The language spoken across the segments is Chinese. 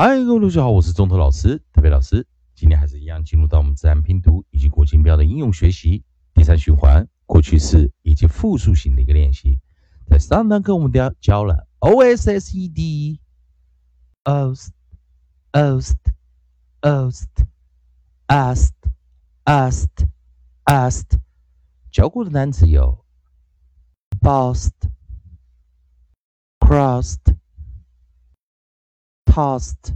嗨，各位同学好，我是中头老师，特别老师。今天还是一样，进入到我们自然拼读以及国情标的应用学习第三循环，过去式以及复数型的一个练习。在上堂课我们教教了 o s s e d o s t o s t o s t asked asked asked，教过的单词有 bust crossed。Past,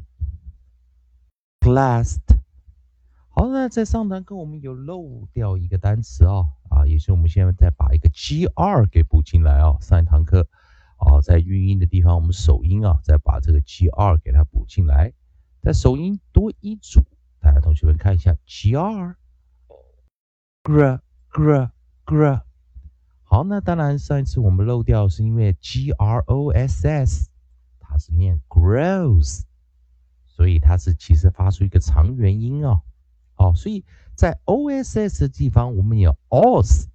glassed。好，那在上堂课我们有漏掉一个单词啊啊，也是我们现在再把一个 gr 给补进来啊。上一堂课啊，在韵音的地方，我们首音啊，再把这个 gr 给它补进来。在首音多一组，大家同学们看一下 gr, gr, gr, gr。好，那当然上一次我们漏掉是因为 gross。它是念 grows，所以它是其实发出一个长元音哦。好，所以在 o s s 的地方，我们有 os、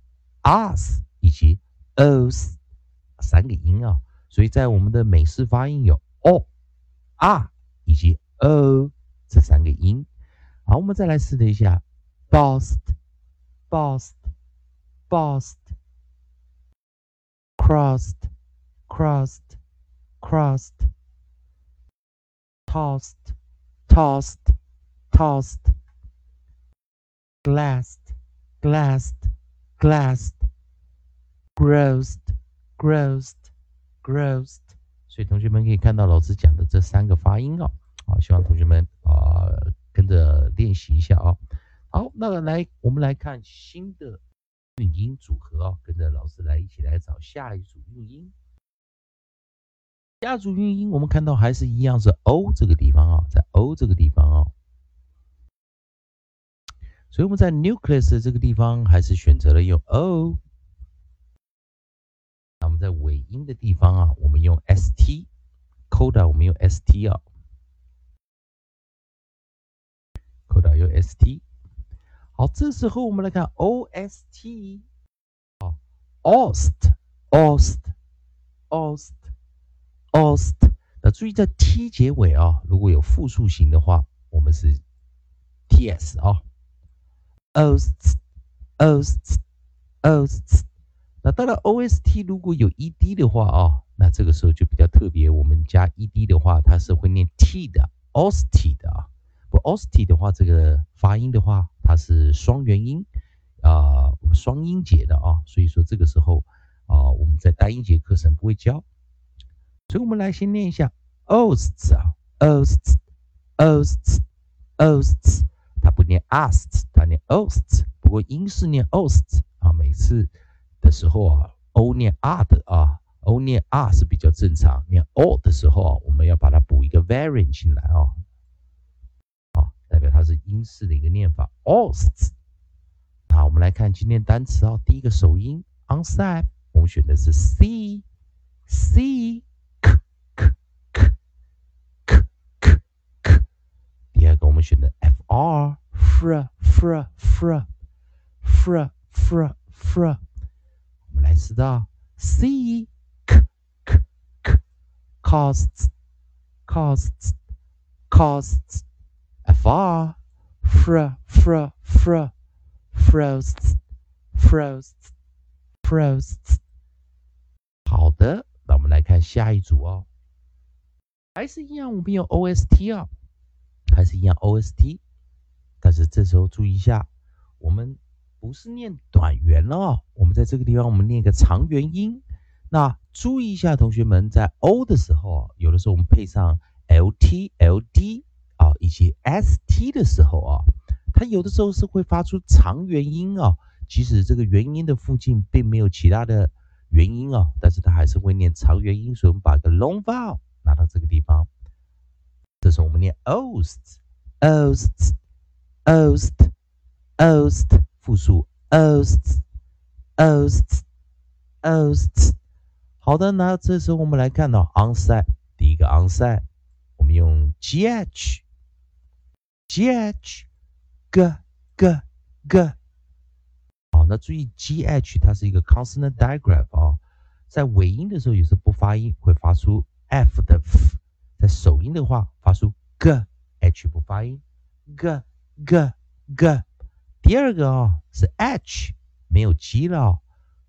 us 以及 os 三个音啊。所以在我们的美式发音有 o、r 以及 o 这三个音。好，我们再来试一下 bust、bust、bust、crossed、crossed。crossed, tossed, tossed, tossed, glassed, glassed, glassed, grossed, grossed, grossed。所以同学们可以看到老师讲的这三个发音哦，好，希望同学们啊跟着练习一下啊。好，那来我们来看新的韵音组合啊，跟着老师来一起来找下一组韵音。家族韵音，我们看到还是一样是 o 这个地方啊，在 o 这个地方啊，所以我们在 nucleus 这个地方还是选择了用 o。那我们在尾音的地方啊，我们用 st，coda 我们用 st 啊，coda 用 st。好，这时候我们来看 ost，啊，ost，ost，ost。ost，那注意在 t 结尾啊，如果有复数型的话，我们是 ts 啊，ost，ost，ost。那当然 ost 如果有 ed 的话啊，那这个时候就比较特别，我们加 ed 的话，它是会念 t 的，ost 的啊。不 ost 的话，这个发音的话，它是双元音啊，双音节的啊，所以说这个时候啊，我们在单音节课程不会教。所以我们来先念一下 osts 啊，osts osts osts，它不念 asts，它念 osts。不过英式念 osts 啊，每次的时候啊，o 念 r 的啊，o 念 r 是比较正常。念 o 的时候啊，我们要把它补一个 variant 进来啊，啊，代表它是英式的一个念法 osts。好，我们来看今天单词啊，第一个首音 onside，我们选的是 c c。我们选的 f r fr fr fr fr fr fr，我们来知道 c k k k costs costs costs f r fr fr fr frosts frosts frosts。好的，那我们来看下一组哦，还是一样，我们用 o s t 啊。 还是一样 O S T，但是这时候注意一下，我们不是念短元了，我们在这个地方我们念一个长元音。那注意一下，同学们在 O 的时候，有的时候我们配上 L T L D 啊，以及 S T 的时候啊，它有的时候是会发出长元音啊。即使这个元音的附近并没有其他的元音啊，但是它还是会念长元音，所以我们把个 long vowel 拿到这个地方。这时候我们念 osts，osts，osts，osts，复数 osts，osts，osts。好的，那这时候我们来看到 onside，第一个 onside，我们用 gh，gh，g，g，g。好，那注意 gh 它是一个 consonant digraph 啊，在尾音的时候有时候不发音，会发出 f 的 f。的话，发出 g，h 不发音，g g g。第二个哦是 h，没有 g 了，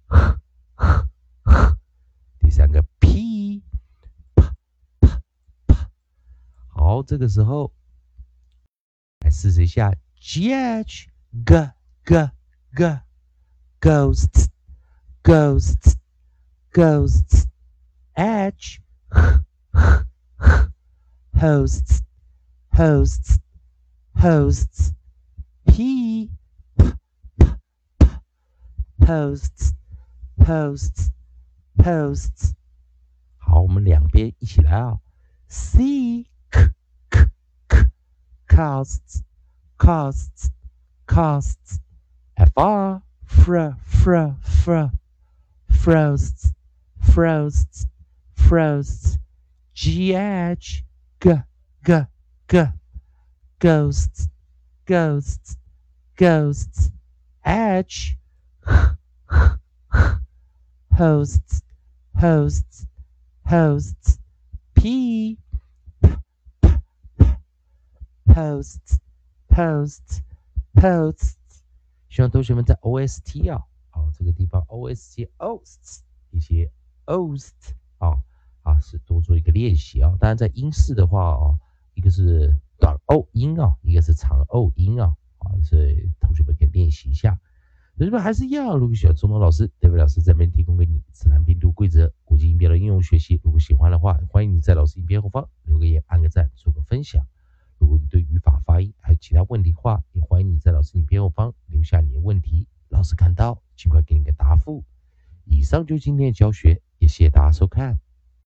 呵呵呵。第三个 p，啪啪啪。好，这个时候来试试一下 gh g g g ghosts ghosts ghosts h hosts hosts hosts p hosts hosts hosts 好，我们两边一起来啊，c k k k costs costs costs fr fr fr fr frosts frosts frosts gh g g g ghosts ghosts ghosts h hosts hosts hosts p hosts hosts hosts 希望同学们在 OST 啊，好这个地方 OST hosts 一些 host 啊啊 是多做一个练习啊。当然在英式的话啊，一个是短 o 音啊，一个是长 o 音啊啊，所以同学们可以练习一下。同学们还是一样，如果喜欢中东老师、德伟老师这边提供给你自然拼读规则、国际音标的应用学习，如果喜欢的话，欢迎你在老师影片后方留个言、按个赞、做个分享。如果你对语法、发音还有其他问题的话，也欢迎你在老师影片后方留下你的问题，老师看到尽快给你个答复。以上就今天的教学，也谢谢大家收看。